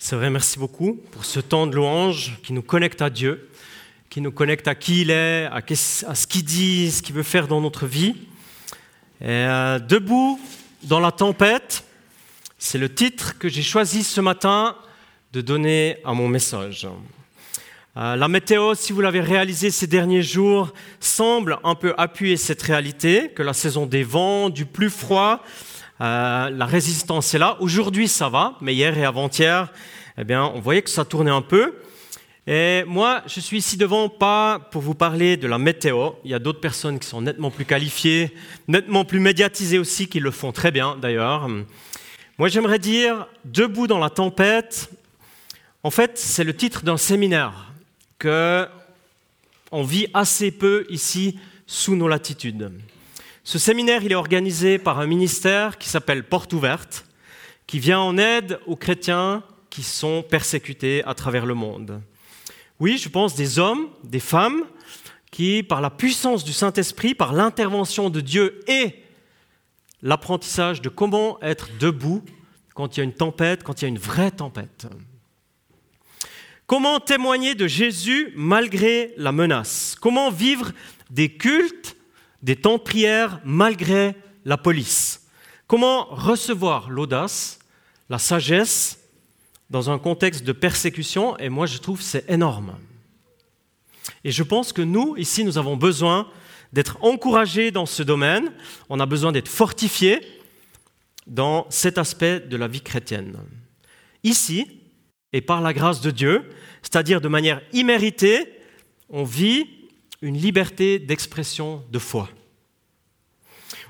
C'est vrai, merci beaucoup pour ce temps de louange qui nous connecte à Dieu, qui nous connecte à qui il est, à, ce qu'il dit, ce qu'il veut faire dans notre vie. Euh, debout dans la tempête, c'est le titre que j'ai choisi ce matin de donner à mon message. Euh, la météo, si vous l'avez réalisé ces derniers jours, semble un peu appuyer cette réalité, que la saison des vents, du plus froid, euh, la résistance est là. Aujourd'hui, ça va, mais hier et avant-hier, eh bien, on voyait que ça tournait un peu. Et moi, je suis ici devant pas pour vous parler de la météo. Il y a d'autres personnes qui sont nettement plus qualifiées, nettement plus médiatisées aussi, qui le font très bien d'ailleurs. Moi, j'aimerais dire Debout dans la tempête. En fait, c'est le titre d'un séminaire que on vit assez peu ici sous nos latitudes. Ce séminaire, il est organisé par un ministère qui s'appelle Porte Ouverte, qui vient en aide aux chrétiens qui sont persécutés à travers le monde. Oui, je pense des hommes, des femmes, qui, par la puissance du Saint-Esprit, par l'intervention de Dieu et l'apprentissage de comment être debout quand il y a une tempête, quand il y a une vraie tempête. Comment témoigner de Jésus malgré la menace? Comment vivre des cultes, des temps de prière malgré la police Comment recevoir l'audace, la sagesse dans un contexte de persécution? Et moi, je trouve c'est énorme. Et je pense que nous, ici, nous avons besoin d'être encouragés dans ce domaine. On a besoin d'être fortifiés dans cet aspect de la vie chrétienne. Ici, et par la grâce de Dieu, c'est-à-dire de manière imméritée, on vit une liberté d'expression de foi.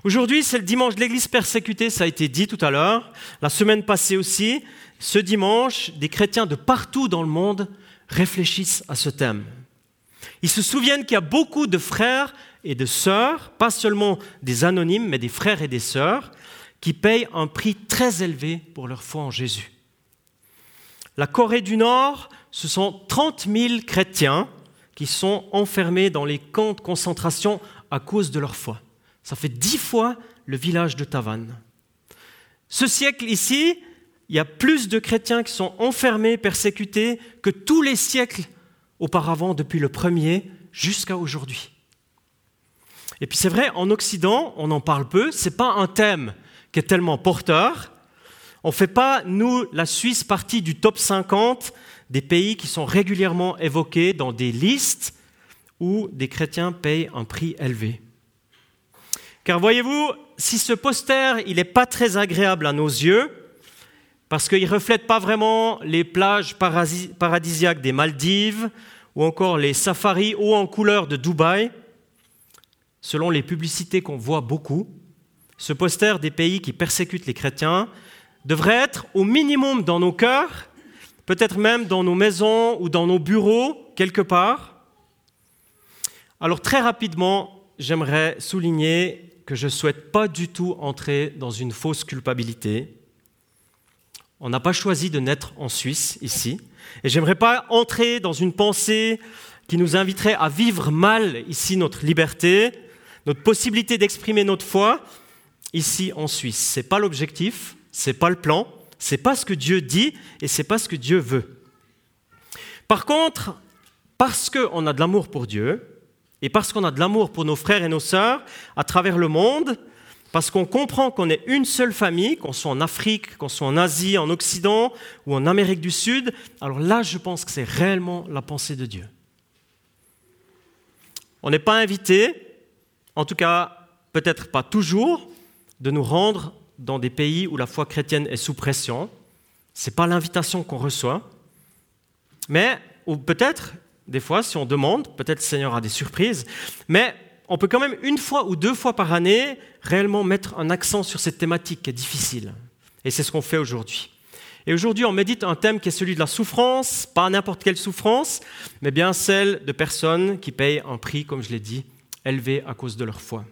Aujourd'hui, c'est le dimanche de l'Église persécutée, ça a été dit tout à l'heure. La semaine passée aussi, ce dimanche, des chrétiens de partout dans le monde réfléchissent à ce thème. Ils se souviennent qu'il y a beaucoup de frères et de sœurs, pas seulement des anonymes, mais des frères et des sœurs, qui payent un prix très élevé pour leur foi en Jésus. La Corée du Nord, ce sont 30 000 chrétiens qui sont enfermés dans les camps de concentration à cause de leur foi. Ça fait dix fois le village de Tavannes. Ce siècle ici, il y a plus de chrétiens qui sont enfermés, persécutés, que tous les siècles auparavant, depuis le premier jusqu'à aujourd'hui. Et puis c'est vrai, en Occident, on en parle peu, ce n'est pas un thème qui est tellement porteur, on ne fait pas, nous, la Suisse, partie du top 50 des pays qui sont régulièrement évoqués dans des listes où des chrétiens payent un prix élevé. Car voyez-vous, si ce poster, il n'est pas très agréable à nos yeux, parce qu'il ne reflète pas vraiment les plages paradisiaques des Maldives, ou encore les safaris hauts en couleur de Dubaï, selon les publicités qu'on voit beaucoup, ce poster des pays qui persécutent les chrétiens devrait être au minimum dans nos cœurs, peut-être même dans nos maisons ou dans nos bureaux, quelque part. Alors très rapidement, j'aimerais souligner que je ne souhaite pas du tout entrer dans une fausse culpabilité. On n'a pas choisi de naître en Suisse ici. Et j'aimerais pas entrer dans une pensée qui nous inviterait à vivre mal ici notre liberté, notre possibilité d'exprimer notre foi ici en Suisse. Ce n'est pas l'objectif c'est pas le plan, c'est pas ce que Dieu dit et c'est pas ce que Dieu veut. Par contre, parce qu'on a de l'amour pour Dieu et parce qu'on a de l'amour pour nos frères et nos sœurs à travers le monde, parce qu'on comprend qu'on est une seule famille, qu'on soit en Afrique, qu'on soit en Asie, en Occident ou en Amérique du Sud, alors là, je pense que c'est réellement la pensée de Dieu. On n'est pas invité, en tout cas peut-être pas toujours, de nous rendre dans des pays où la foi chrétienne est sous pression. Ce n'est pas l'invitation qu'on reçoit. Mais, ou peut-être, des fois, si on demande, peut-être le Seigneur a des surprises, mais on peut quand même une fois ou deux fois par année réellement mettre un accent sur cette thématique qui est difficile. Et c'est ce qu'on fait aujourd'hui. Et aujourd'hui, on médite un thème qui est celui de la souffrance, pas n'importe quelle souffrance, mais bien celle de personnes qui payent un prix, comme je l'ai dit, élevé à cause de leur foi.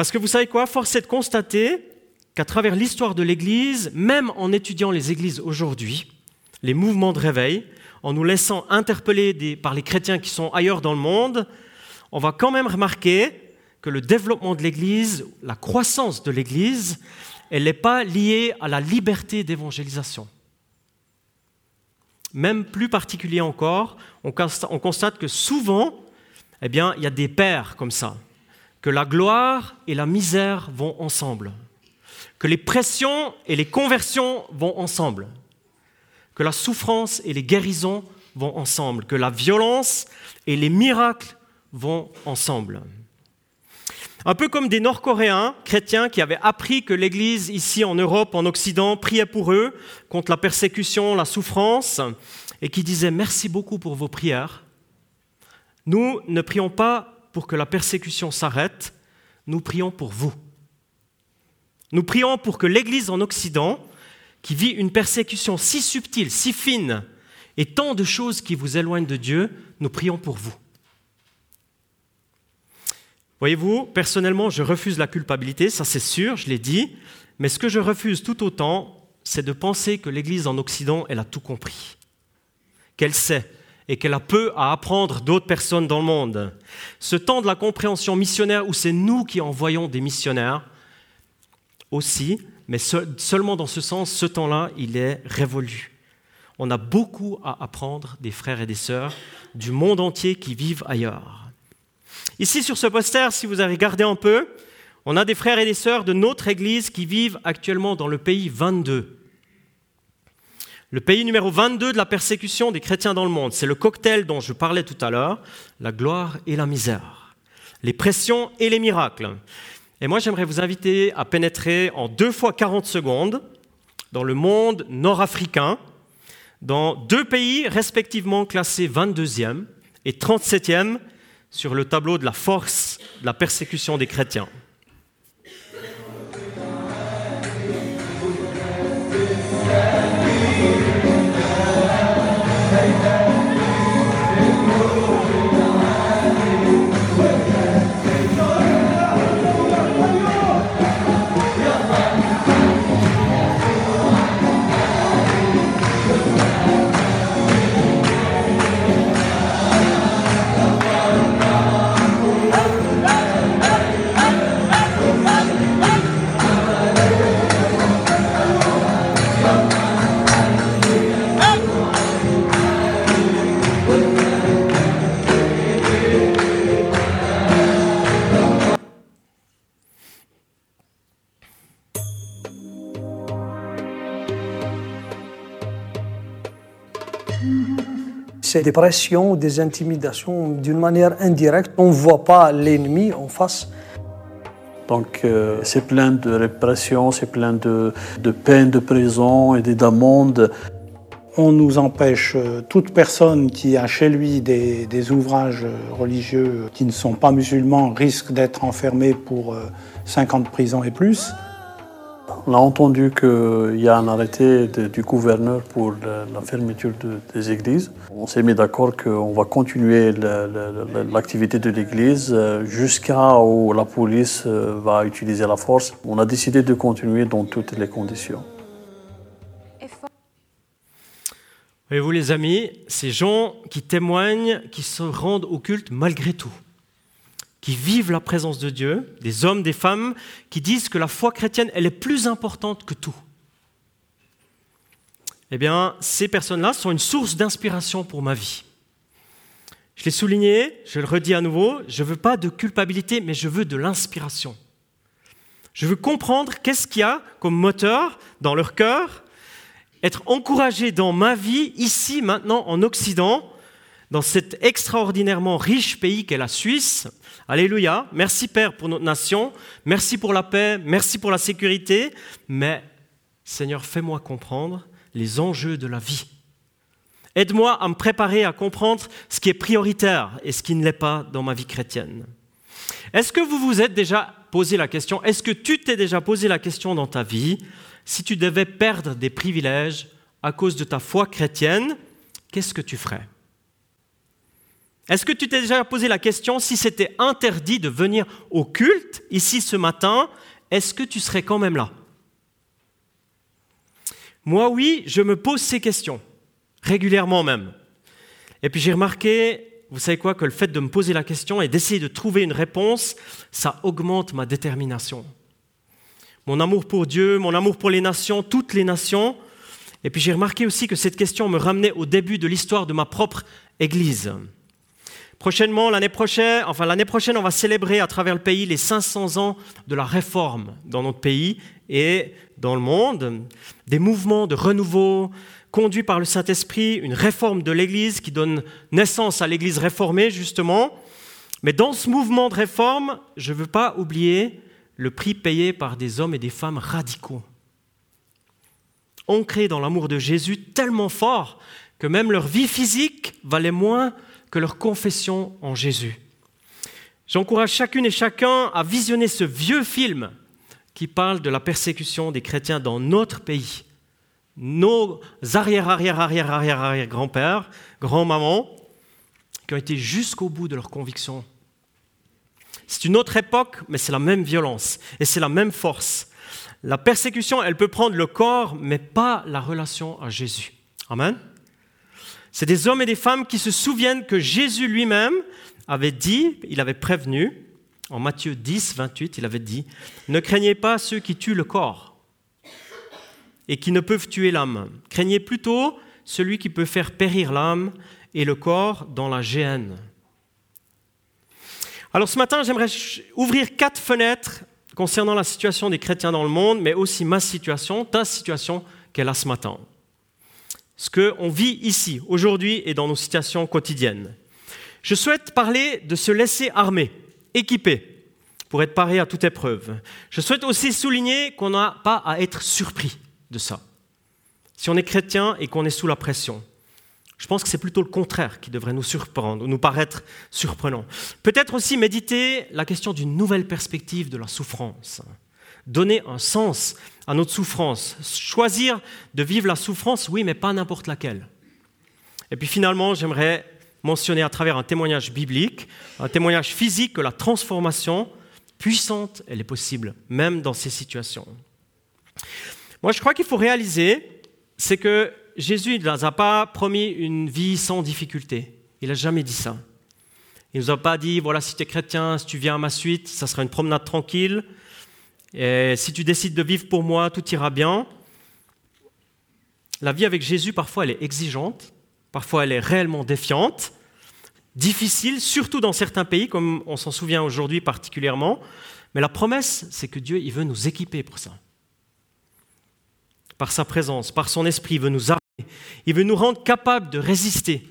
Parce que vous savez quoi? Force est de constater qu'à travers l'histoire de l'Église, même en étudiant les églises aujourd'hui, les mouvements de réveil, en nous laissant interpeller par les chrétiens qui sont ailleurs dans le monde, on va quand même remarquer que le développement de l'Église, la croissance de l'Église, elle n'est pas liée à la liberté d'évangélisation. même plus particulier encore, on constate que souvent, eh il y a des pères comme ça, que la gloire et la misère vont ensemble, que les pressions et les conversions vont ensemble, que la souffrance et les guérisons vont ensemble, que la violence et les miracles vont ensemble. Un peu comme des Nord-Coréens chrétiens qui avaient appris que l'Église ici en Europe, en Occident, priait pour eux contre la persécution, la souffrance, et qui disaient merci beaucoup pour vos prières. Nous ne prions pas pour que la persécution s'arrête, nous prions pour vous. Nous prions pour que l'Église en Occident, qui vit une persécution si subtile, si fine, et tant de choses qui vous éloignent de Dieu, nous prions pour vous. Voyez-vous, personnellement, je refuse la culpabilité, ça c'est sûr, je l'ai dit, mais ce que je refuse tout autant, c'est de penser que l'Église en Occident, elle a tout compris, qu'elle sait et qu'elle a peu à apprendre d'autres personnes dans le monde. Ce temps de la compréhension missionnaire où c'est nous qui envoyons des missionnaires aussi, mais seulement dans ce sens, ce temps-là, il est révolu. On a beaucoup à apprendre des frères et des sœurs du monde entier qui vivent ailleurs. Ici sur ce poster, si vous avez regardé un peu, on a des frères et des sœurs de notre Église qui vivent actuellement dans le pays 22. Le pays numéro 22 de la persécution des chrétiens dans le monde, c'est le cocktail dont je parlais tout à l'heure, la gloire et la misère, les pressions et les miracles. Et moi, j'aimerais vous inviter à pénétrer en deux fois 40 secondes dans le monde nord-africain, dans deux pays respectivement classés 22e et 37e sur le tableau de la force de la persécution des chrétiens. C'est des pressions, des intimidations d'une manière indirecte. On ne voit pas l'ennemi en face. Donc euh, c'est plein de répression, c'est plein de, de peines de prison et d'amendes. On nous empêche, euh, toute personne qui a chez lui des, des, ouvrages religieux qui ne sont pas musulmans risque d'être enfermée pour 5 euh, ans de prison et plus. On a entendu qu'il y a un arrêté du gouverneur pour la, fermeture des églises. On s'est mis d'accord qu'on va continuer l'activité de l'église euh, jusqu'à où la police euh, va utiliser la force. On a décidé de continuer dans toutes les conditions. Voyez-vous les amis, ces gens qui témoignent, qui se rendent au culte malgré tout qui vivent la présence de Dieu, des hommes, des femmes, qui disent que la foi chrétienne, elle est plus importante que tout. Eh bien, ces personnes-là sont une source d'inspiration pour ma vie. Je l'ai souligné, je le redis à nouveau, je ne veux pas de culpabilité, mais je veux de l'inspiration. Je veux comprendre qu'est-ce qu'il y a comme moteur dans leur cœur, être encouragé dans ma vie, ici, maintenant, en Occident, dans cet extraordinairement riche pays qu'est la Suisse, Alléluia. Merci Père pour notre nation. Merci pour la paix. Merci pour la sécurité. Mais Seigneur, fais-moi comprendre les enjeux de la vie. Aide-moi à me préparer à comprendre ce qui est prioritaire et ce qui ne l'est pas dans ma vie chrétienne. Est-ce que vous vous êtes déjà posé la question, est-ce que tu t'es déjà posé la question dans ta vie, si tu devais perdre des privilèges à cause de ta foi chrétienne, qu'est-ce que tu ferais? Est-ce que tu t'es déjà posé la question si c'était interdit de venir au culte ici ce matin, est-ce que tu serais quand même là? Moi oui, je me pose ces questions, régulièrement même. Et puis j'ai remarqué, vous savez quoi, que le fait de me poser la question et d'essayer de trouver une réponse, ça augmente ma détermination. Mon amour pour Dieu, mon amour pour les nations, toutes les nations, Et puis j'ai remarqué aussi que cette question me ramenait au début de l'histoire de ma propre Église. Prochainement, l'année prochaine, enfin l'année prochaine, on va célébrer à travers le pays les 500 ans de la réforme dans notre pays et dans le monde, des mouvements de renouveau conduits par le Saint-Esprit, une réforme de l'Église qui donne naissance à l'Église réformée justement. Mais dans ce mouvement de réforme, je ne veux pas oublier le prix payé par des hommes et des femmes radicaux, ancrés dans l'amour de Jésus tellement fort que même leur vie physique valait moins que leur confession en Jésus. J'encourage chacune et chacun à visionner ce vieux film qui parle de la persécution des chrétiens dans notre pays. Nos arrière, arrière, arrière, arrière, arrière grands-pères, grands-mamans, qui ont été jusqu'au bout de leur conviction. C'est une autre époque, mais c'est la même violence et c'est la même force. La persécution, elle peut prendre le corps, mais pas la relation à Jésus. Amen. C'est des hommes et des femmes qui se souviennent que Jésus lui-même avait dit, il avait prévenu, en Matthieu 10, 28, il avait dit, Ne craignez pas ceux qui tuent le corps et qui ne peuvent tuer l'âme. Craignez plutôt celui qui peut faire périr l'âme et le corps dans la géhenne. Alors ce matin, j'aimerais ouvrir quatre fenêtres concernant la situation des chrétiens dans le monde, mais aussi ma situation, ta situation qu'elle a ce matin ce qu'on vit ici, aujourd'hui et dans nos situations quotidiennes. Je souhaite parler de se laisser armer, équiper, pour être paré à toute épreuve. Je souhaite aussi souligner qu'on n'a pas à être surpris de ça. Si on est chrétien et qu'on est sous la pression, je pense que c'est plutôt le contraire qui devrait nous surprendre, ou nous paraître surprenant. Peut-être aussi méditer la question d'une nouvelle perspective de la souffrance donner un sens à notre souffrance, choisir de vivre la souffrance, oui, mais pas n'importe laquelle. Et puis finalement, j'aimerais mentionner à travers un témoignage biblique, un témoignage physique, que la transformation puissante, elle est possible, même dans ces situations. Moi, je crois qu'il faut réaliser, c'est que Jésus ne nous a pas promis une vie sans difficulté. Il n'a jamais dit ça. Il ne nous a pas dit, voilà, si tu es chrétien, si tu viens à ma suite, ça sera une promenade tranquille, et si tu décides de vivre pour moi, tout ira bien. La vie avec Jésus, parfois, elle est exigeante, parfois, elle est réellement défiante, difficile, surtout dans certains pays, comme on s'en souvient aujourd'hui particulièrement. Mais la promesse, c'est que Dieu, il veut nous équiper pour ça. Par sa présence, par son esprit, il veut nous armer, il veut nous rendre capables de résister.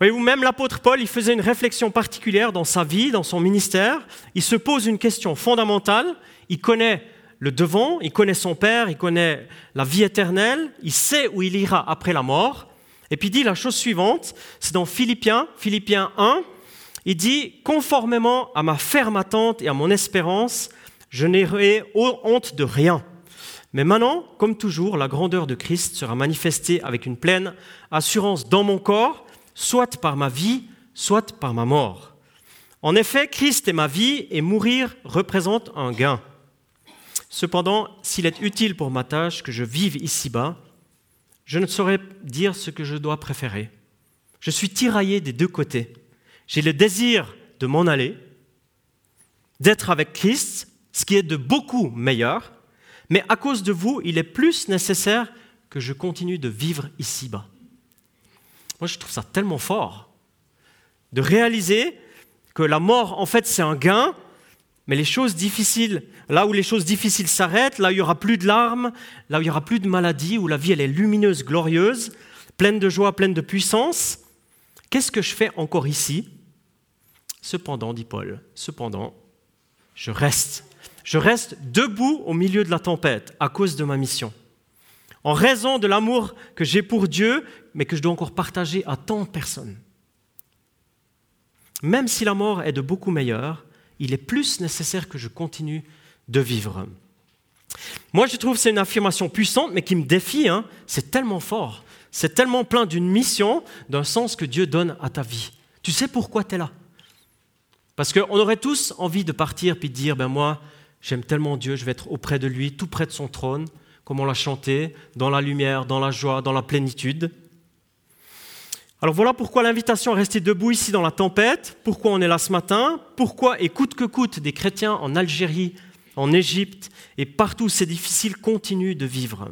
Voyez-vous, même l'apôtre Paul, il faisait une réflexion particulière dans sa vie, dans son ministère. Il se pose une question fondamentale. Il connaît le devant, il connaît son Père, il connaît la vie éternelle, il sait où il ira après la mort. Et puis il dit la chose suivante, c'est dans Philippiens, Philippiens 1, il dit, conformément à ma ferme attente et à mon espérance, je n'aurai honte de rien. Mais maintenant, comme toujours, la grandeur de Christ sera manifestée avec une pleine assurance dans mon corps, soit par ma vie, soit par ma mort. En effet, Christ est ma vie et mourir représente un gain. Cependant, s'il est utile pour ma tâche que je vive ici-bas, je ne saurais dire ce que je dois préférer. Je suis tiraillé des deux côtés. J'ai le désir de m'en aller, d'être avec Christ, ce qui est de beaucoup meilleur, mais à cause de vous, il est plus nécessaire que je continue de vivre ici-bas. Moi, je trouve ça tellement fort de réaliser que la mort, en fait, c'est un gain, mais les choses difficiles, là où les choses difficiles s'arrêtent, là où il n'y aura plus de larmes, là où il n'y aura plus de maladies, où la vie, elle est lumineuse, glorieuse, pleine de joie, pleine de puissance, qu'est-ce que je fais encore ici? Cependant, dit Paul, cependant, je reste. Je reste debout au milieu de la tempête à cause de ma mission en raison de l'amour que j'ai pour Dieu, mais que je dois encore partager à tant de personnes. Même si la mort est de beaucoup meilleure, il est plus nécessaire que je continue de vivre. Moi, je trouve que c'est une affirmation puissante, mais qui me défie. Hein. C'est tellement fort. C'est tellement plein d'une mission, d'un sens que Dieu donne à ta vie. Tu sais pourquoi tu es là? Parce qu'on aurait tous envie de partir puis de dire, ben moi, j'aime tellement Dieu, je vais être auprès de lui, tout près de son trône comme on l'a chanté, dans la lumière, dans la joie, dans la plénitude. Alors voilà pourquoi l'invitation à rester debout ici dans la tempête, pourquoi on est là ce matin, pourquoi, et coûte que coûte, des chrétiens en Algérie, en Égypte et partout où c'est difficile continuent de vivre.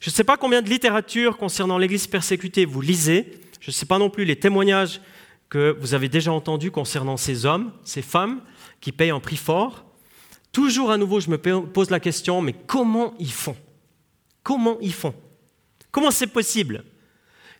Je ne sais pas combien de littérature concernant l'Église persécutée vous lisez. Je ne sais pas non plus les témoignages que vous avez déjà entendus concernant ces hommes, ces femmes qui payent un prix fort. Toujours à nouveau, je me pose la question, mais comment ils font? Comment ils font? Comment c'est possible?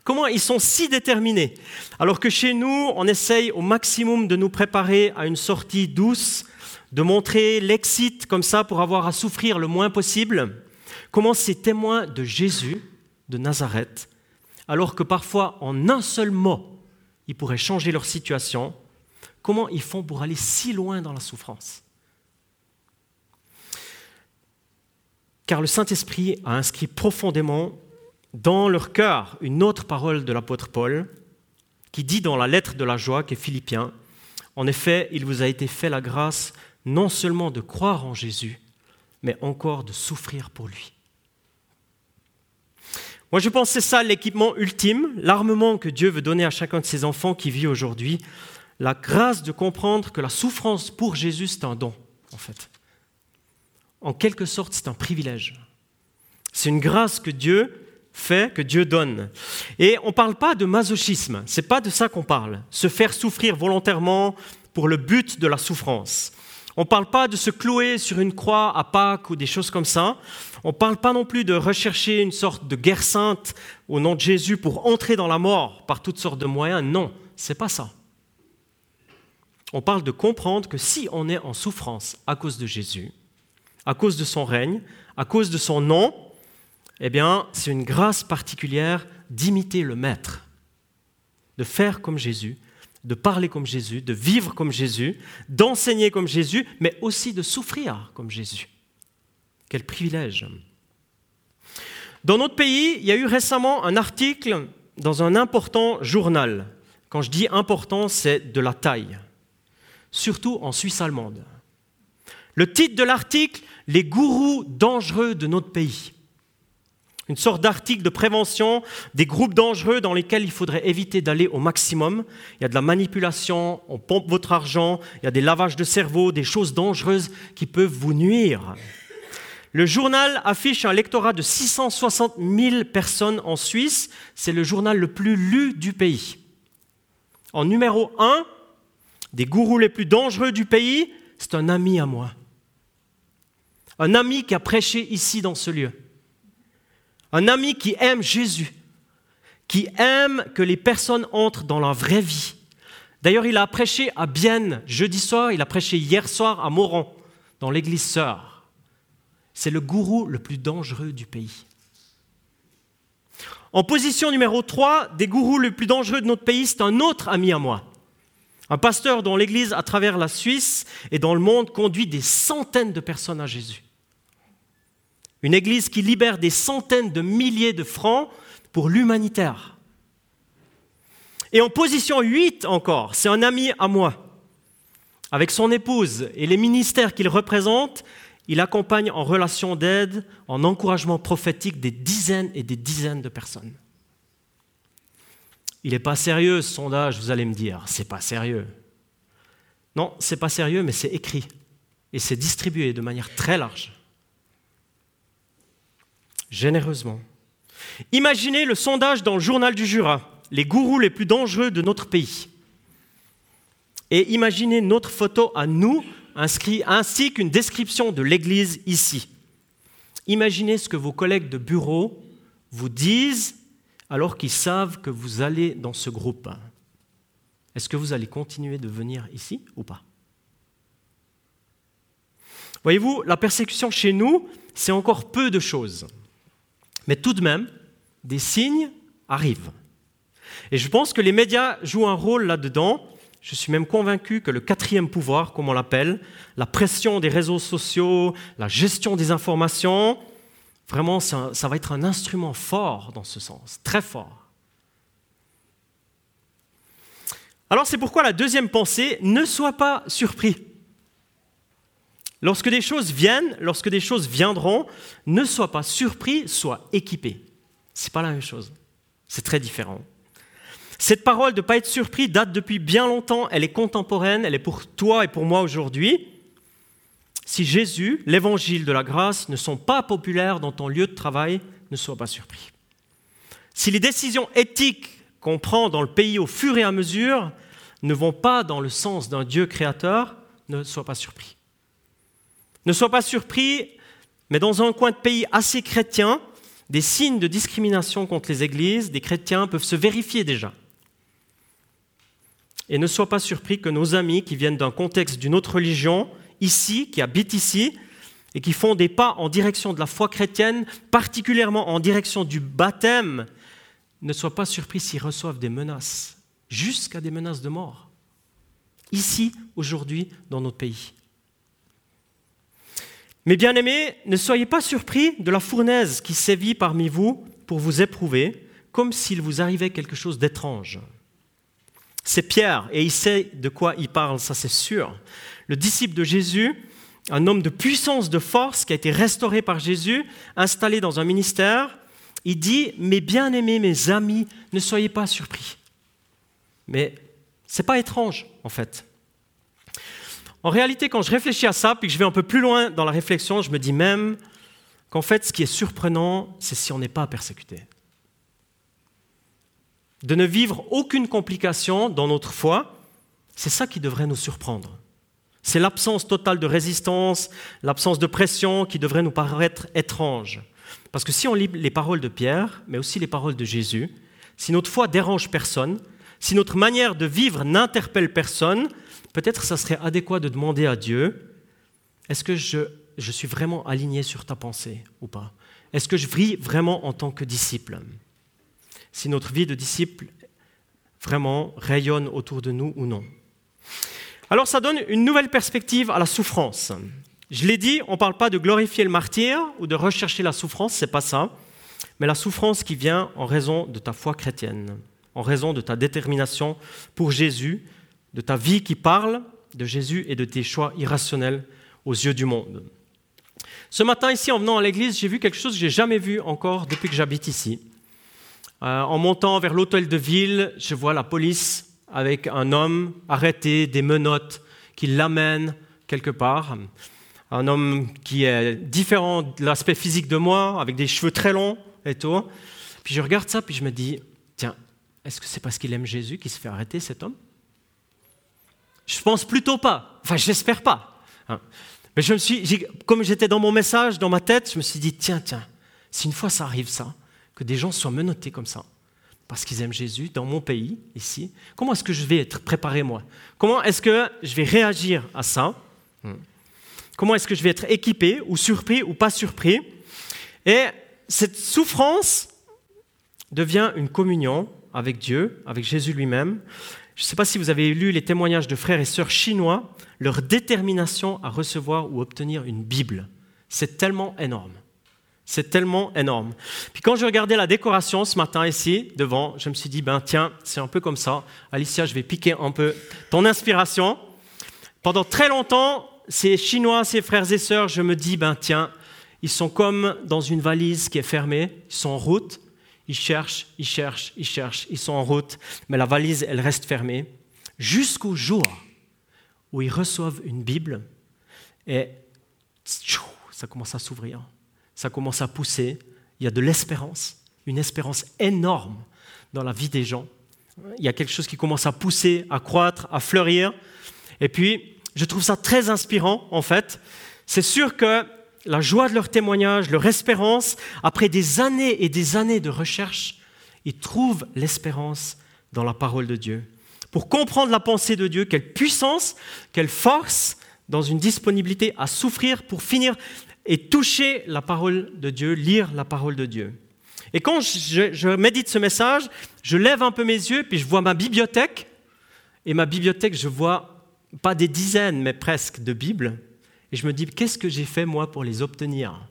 Comment ils sont si déterminés? Alors que chez nous, on essaye au maximum de nous préparer à une sortie douce, de montrer l'exit comme ça pour avoir à souffrir le moins possible. Comment ces témoins de Jésus, de Nazareth, alors que parfois en un seul mot, ils pourraient changer leur situation, comment ils font pour aller si loin dans la souffrance? Car le Saint-Esprit a inscrit profondément dans leur cœur une autre parole de l'apôtre Paul, qui dit dans la lettre de la joie qu'est Philippiens, En effet, il vous a été fait la grâce non seulement de croire en Jésus, mais encore de souffrir pour lui. Moi, je pense que c'est ça l'équipement ultime, l'armement que Dieu veut donner à chacun de ses enfants qui vit aujourd'hui, la grâce de comprendre que la souffrance pour Jésus, c'est un don, en fait. En quelque sorte, c'est un privilège. C'est une grâce que Dieu fait, que Dieu donne. Et on ne parle pas de masochisme, c'est pas de ça qu'on parle, se faire souffrir volontairement pour le but de la souffrance. On ne parle pas de se clouer sur une croix à Pâques ou des choses comme ça. On ne parle pas non plus de rechercher une sorte de guerre sainte au nom de Jésus pour entrer dans la mort par toutes sortes de moyens. Non, c'est pas ça. On parle de comprendre que si on est en souffrance à cause de Jésus, à cause de son règne, à cause de son nom, eh bien, c'est une grâce particulière d'imiter le Maître, de faire comme Jésus, de parler comme Jésus, de vivre comme Jésus, d'enseigner comme Jésus, mais aussi de souffrir comme Jésus. Quel privilège. Dans notre pays, il y a eu récemment un article dans un important journal. Quand je dis important, c'est de la taille, surtout en Suisse allemande. Le titre de l'article, Les gourous dangereux de notre pays une sorte d'article de prévention des groupes dangereux dans lesquels il faudrait éviter d'aller au maximum. Il y a de la manipulation, on pompe votre argent, il y a des lavages de cerveau, des choses dangereuses qui peuvent vous nuire. Le journal affiche un lectorat de 660 000 personnes en Suisse. C'est le journal le plus lu du pays. En numéro 1, des gourous les plus dangereux du pays, c'est un ami à moi. Un ami qui a prêché ici dans ce lieu un ami qui aime Jésus, qui aime que les personnes entrent dans la vraie vie. D'ailleurs, il a prêché à Bienne jeudi soir, il a prêché hier soir à Moron, dans l'église sœur. C'est le gourou le plus dangereux du pays. En position numéro 3, des gourous les plus dangereux de notre pays, c'est un autre ami à moi. Un pasteur dont l'Église, à travers la Suisse et dans le monde, conduit des centaines de personnes à Jésus. Une église qui libère des centaines de milliers de francs pour l'humanitaire. Et en position 8 encore, c'est un ami à moi. Avec son épouse et les ministères qu'il représente, il accompagne en relation d'aide, en encouragement prophétique des dizaines et des dizaines de personnes. Il n'est pas sérieux ce sondage, vous allez me dire. C'est pas sérieux. Non, c'est pas sérieux, mais c'est écrit. Et c'est distribué de manière très large généreusement. Imaginez le sondage dans le journal du Jura, les gourous les plus dangereux de notre pays. Et imaginez notre photo à nous, inscrit, ainsi qu'une description de l'Église ici. Imaginez ce que vos collègues de bureau vous disent alors qu'ils savent que vous allez dans ce groupe. Est-ce que vous allez continuer de venir ici ou pas? Voyez-vous, la persécution chez nous, c'est encore peu de choses. Mais tout de même, des signes arrivent. Et je pense que les médias jouent un rôle là-dedans. Je suis même convaincu que le quatrième pouvoir, comme on l'appelle, la pression des réseaux sociaux, la gestion des informations, vraiment, ça, va être un instrument fort dans ce sens, très fort. Alors c'est pourquoi la deuxième pensée, ne sois pas surpris. Lorsque des choses viennent, lorsque des choses viendront, ne sois pas surpris, sois équipé. Ce n'est pas la même chose. C'est très différent. Cette parole de ne pas être surpris date depuis bien longtemps, elle est contemporaine, elle est pour toi et pour moi aujourd'hui. Si Jésus, l'évangile de la grâce ne sont pas populaires dans ton lieu de travail, ne sois pas surpris. Si les décisions éthiques qu'on prend dans le pays au fur et à mesure ne vont pas dans le sens d'un Dieu créateur, ne sois pas surpris. Ne sois pas surpris, mais dans un coin de pays assez chrétien, des signes de discrimination contre les églises des chrétiens peuvent se vérifier déjà. Et ne sois pas surpris que nos amis qui viennent d'un contexte d'une autre religion, ici, qui habitent ici, et qui font des pas en direction de la foi chrétienne, particulièrement en direction du baptême, ne soient pas surpris s'ils reçoivent des menaces, jusqu'à des menaces de mort, ici, aujourd'hui, dans notre pays. Mes bien-aimés, ne soyez pas surpris de la fournaise qui sévit parmi vous pour vous éprouver, comme s'il vous arrivait quelque chose d'étrange. C'est Pierre, et il sait de quoi il parle, ça c'est sûr. Le disciple de Jésus, un homme de puissance, de force, qui a été restauré par Jésus, installé dans un ministère, il dit, mes bien-aimés, mes amis, ne soyez pas surpris. Mais ce n'est pas étrange, en fait. En réalité, quand je réfléchis à ça, puis que je vais un peu plus loin dans la réflexion, je me dis même qu'en fait, ce qui est surprenant, c'est si on n'est pas persécuté. De ne vivre aucune complication dans notre foi, c'est ça qui devrait nous surprendre. C'est l'absence totale de résistance, l'absence de pression qui devrait nous paraître étrange. Parce que si on lit les paroles de Pierre, mais aussi les paroles de Jésus, si notre foi dérange personne, si notre manière de vivre n'interpelle personne, peut-être ça serait adéquat de demander à Dieu, est-ce que je, suis vraiment aligné sur ta pensée ou pas? Est-ce que je vis vraiment en tant que disciple? Si notre vie de disciple vraiment rayonne autour de nous ou non. Alors ça donne une nouvelle perspective à la souffrance. Je l'ai dit, on ne parle pas de glorifier le martyr ou de rechercher la souffrance, c'est pas ça, mais la souffrance qui vient en raison de ta foi chrétienne, en raison de ta détermination pour Jésus de ta vie qui parle de Jésus et de tes choix irrationnels aux yeux du monde. Ce matin, ici, en venant à l'église, j'ai vu quelque chose que j'ai jamais vu encore depuis que j'habite ici. Euh, en montant vers l'hôtel de ville, je vois la police avec un homme arrêté, des menottes, qui l'amène quelque part. Un homme qui est différent de l'aspect physique de moi, avec des cheveux très longs et tout. Puis je regarde ça, puis je me dis, tiens, est-ce que c'est parce qu'il aime Jésus qu'il se fait arrêter, cet homme? Je pense plutôt pas. Enfin, j'espère pas. Hein. Mais je me suis, comme j'étais dans mon message, dans ma tête, je me suis dit, tiens, tiens, si une fois ça arrive, ça, que des gens soient menottés comme ça, parce qu'ils aiment Jésus, dans mon pays, ici, comment est-ce que je vais être préparé, moi? Comment est-ce que je vais réagir à ça? Hmm. Comment est-ce que je vais être équipé, ou surpris, ou pas surpris? Et cette souffrance devient une communion avec Dieu, avec Jésus lui-même. Je ne sais pas si vous avez lu les témoignages de frères et sœurs chinois, leur détermination à recevoir ou obtenir une Bible. C'est tellement énorme. C'est tellement énorme. Puis quand je regardais la décoration ce matin ici, devant, je me suis dit, ben tiens, c'est un peu comme ça. Alicia, je vais piquer un peu ton inspiration. Pendant très longtemps, ces Chinois, ces frères et sœurs, je me dis, ben tiens, ils sont comme dans une valise qui est fermée, ils sont en route, ils cherchent, ils cherchent, ils cherchent, ils sont en route, mais la valise, elle reste fermée, jusqu'au jour où ils reçoivent une Bible et ça commence à s'ouvrir, ça commence à pousser, il y a de l'espérance, une espérance énorme dans la vie des gens. Il y a quelque chose qui commence à pousser, à croître, à fleurir. Et puis, je trouve ça très inspirant, en fait. C'est sûr que la joie de leur témoignage, leur espérance, après des années et des années de recherche, ils trouvent l'espérance dans la parole de Dieu. Pour comprendre la pensée de Dieu, quelle puissance, quelle force dans une disponibilité à souffrir pour finir et toucher la parole de Dieu, lire la parole de Dieu. Et quand je, je médite ce message, je lève un peu mes yeux, puis je vois ma bibliothèque. Et ma bibliothèque, je vois pas des dizaines, mais presque de Bibles et je me dis, qu'est-ce que j'ai fait moi pour les obtenir?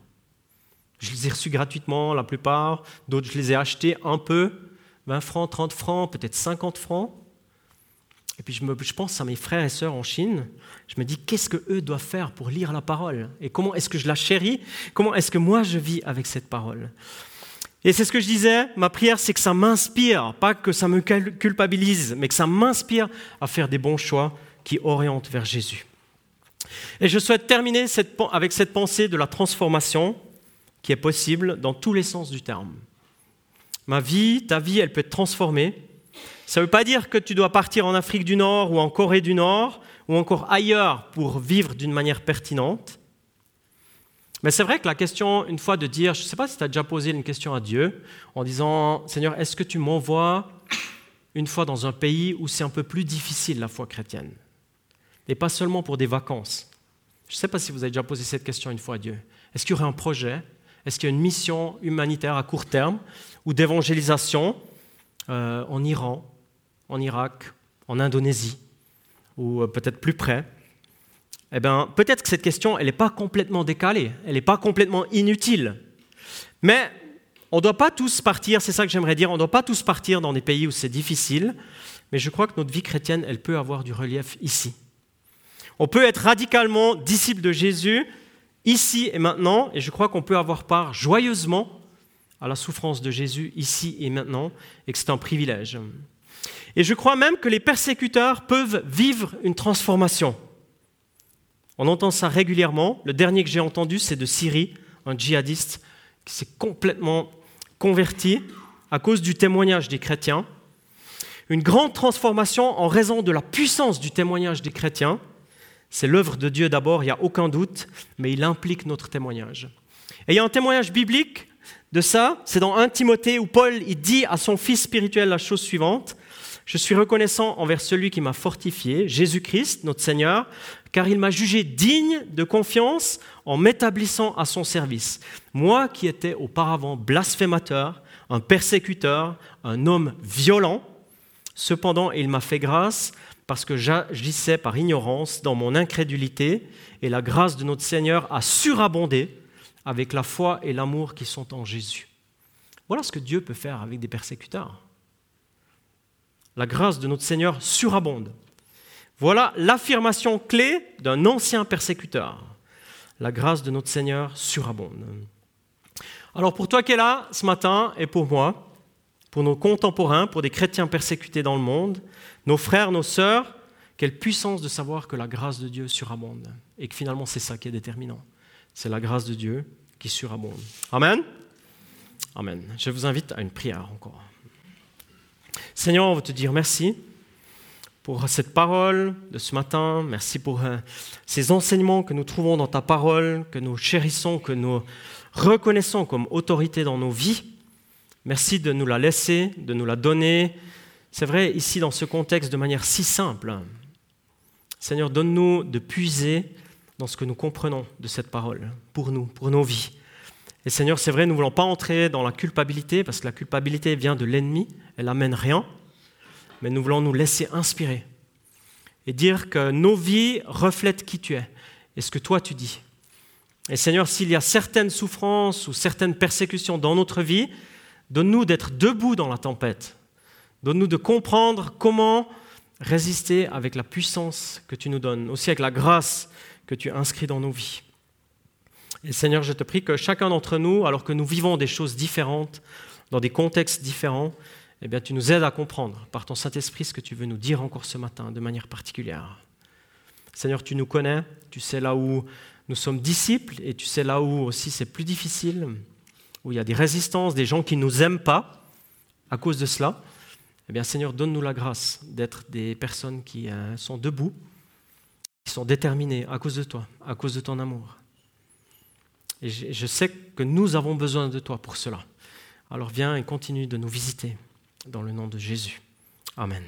Je les ai reçus gratuitement, la plupart. D'autres, je les ai achetés un peu, 20 francs, 30 francs, peut-être 50 francs. Et puis je, je, pense à mes frères et sœurs en Chine. Je me dis, qu'est-ce qu'eux doivent faire pour lire la parole? Et comment est-ce que je la chéris? Comment est-ce que moi je vis avec cette parole? Et c'est ce que je disais, ma prière, c'est que ça m'inspire, pas que ça me culpabilise, mais que ça m'inspire à faire des bons choix qui orientent vers Jésus. Et je souhaite terminer avec cette pensée de la transformation qui est possible dans tous les sens du terme. Ma vie, ta vie, elle peut être transformée. Ça ne veut pas dire que tu dois partir en Afrique du Nord ou en Corée du Nord ou encore ailleurs pour vivre d'une manière pertinente. Mais c'est vrai que la question, une fois de dire, je ne sais pas si tu as déjà posé une question à Dieu en disant, Seigneur, est-ce que tu m'envoies une fois dans un pays où c'est un peu plus difficile la foi chrétienne? Et pas seulement pour des vacances. Je ne sais pas si vous avez déjà posé cette question une fois à Dieu. Est-ce qu'il y aurait un projet? Est-ce qu'il y a une mission humanitaire à court terme ou d'évangélisation euh, en Iran, en Irak, en Indonésie ou euh, peut-être plus près? Eh bien, peut-être que cette question, elle n'est pas complètement décalée, elle n'est pas complètement inutile. Mais on ne doit pas tous partir, c'est ça que j'aimerais dire, on ne doit pas tous partir dans des pays où c'est difficile, mais je crois que notre vie chrétienne, elle peut avoir du relief ici. On peut être radicalement disciple de Jésus ici et maintenant, et je crois qu'on peut avoir part joyeusement à la souffrance de Jésus ici et maintenant, et que c'est un privilège. Et je crois même que les persécuteurs peuvent vivre une transformation. On entend ça régulièrement. Le dernier que j'ai entendu, c'est de Syrie, un djihadiste qui s'est complètement converti à cause du témoignage des chrétiens. Une grande transformation en raison de la puissance du témoignage des chrétiens. C'est l'œuvre de Dieu d'abord, il n'y a aucun doute, mais il implique notre témoignage. Et il y a un témoignage biblique de ça, c'est dans 1 Timothée où Paul il dit à son fils spirituel la chose suivante. Je suis reconnaissant envers celui qui m'a fortifié, Jésus-Christ, notre Seigneur, car il m'a jugé digne de confiance en m'établissant à son service. Moi qui étais auparavant blasphémateur, un persécuteur, un homme violent, cependant il m'a fait grâce parce que j'agissais par ignorance dans mon incrédulité, et la grâce de notre Seigneur a surabondé avec la foi et l'amour qui sont en Jésus. Voilà ce que Dieu peut faire avec des persécuteurs la grâce de notre Seigneur surabonde. Voilà l'affirmation clé d'un ancien persécuteur. La grâce de notre Seigneur surabonde. Alors pour toi qui es là ce matin et pour moi, pour nos contemporains, pour des chrétiens persécutés dans le monde, nos frères, nos sœurs, quelle puissance de savoir que la grâce de Dieu surabonde et que finalement c'est ça qui est déterminant. C'est la grâce de Dieu qui surabonde. Amen? Amen. Je vous invite à une prière encore. Seigneur, on veut te dire merci pour cette parole de ce matin. Merci pour euh, ces enseignements que nous trouvons dans ta parole, que nous chérissons, que nous reconnaissons comme autorité dans nos vies. Merci de nous la laisser, de nous la donner. C'est vrai, ici, dans ce contexte, de manière si simple. Seigneur, donne-nous de puiser dans ce que nous comprenons de cette parole, pour nous, pour nos vies. Et Seigneur, c'est vrai, nous ne voulons pas entrer dans la culpabilité, parce que la culpabilité vient de l'ennemi, elle n'amène rien, mais nous voulons nous laisser inspirer et dire que nos vies reflètent qui tu es et ce que toi tu dis. Et Seigneur, s'il y a certaines souffrances ou certaines persécutions dans notre vie, donne-nous d'être debout dans la tempête. Donne-nous de comprendre comment résister avec la puissance que tu nous donnes, aussi avec la grâce que tu inscris dans nos vies. Et Seigneur, je te prie que chacun d'entre nous, alors que nous vivons des choses différentes, dans des contextes différents, eh bien, tu nous aides à comprendre par ton Saint-Esprit ce que tu veux nous dire encore ce matin de manière particulière. Seigneur, tu nous connais, tu sais là où nous sommes disciples et tu sais là où aussi c'est plus difficile, où il y a des résistances, des gens qui ne nous aiment pas à cause de cela. Eh bien, Seigneur, donne-nous la grâce d'être des personnes qui euh, sont debout, qui sont déterminées à cause de toi, à cause de ton amour. Et je sais que nous avons besoin de toi pour cela. Alors viens et continue de nous visiter dans le nom de Jésus. Amen.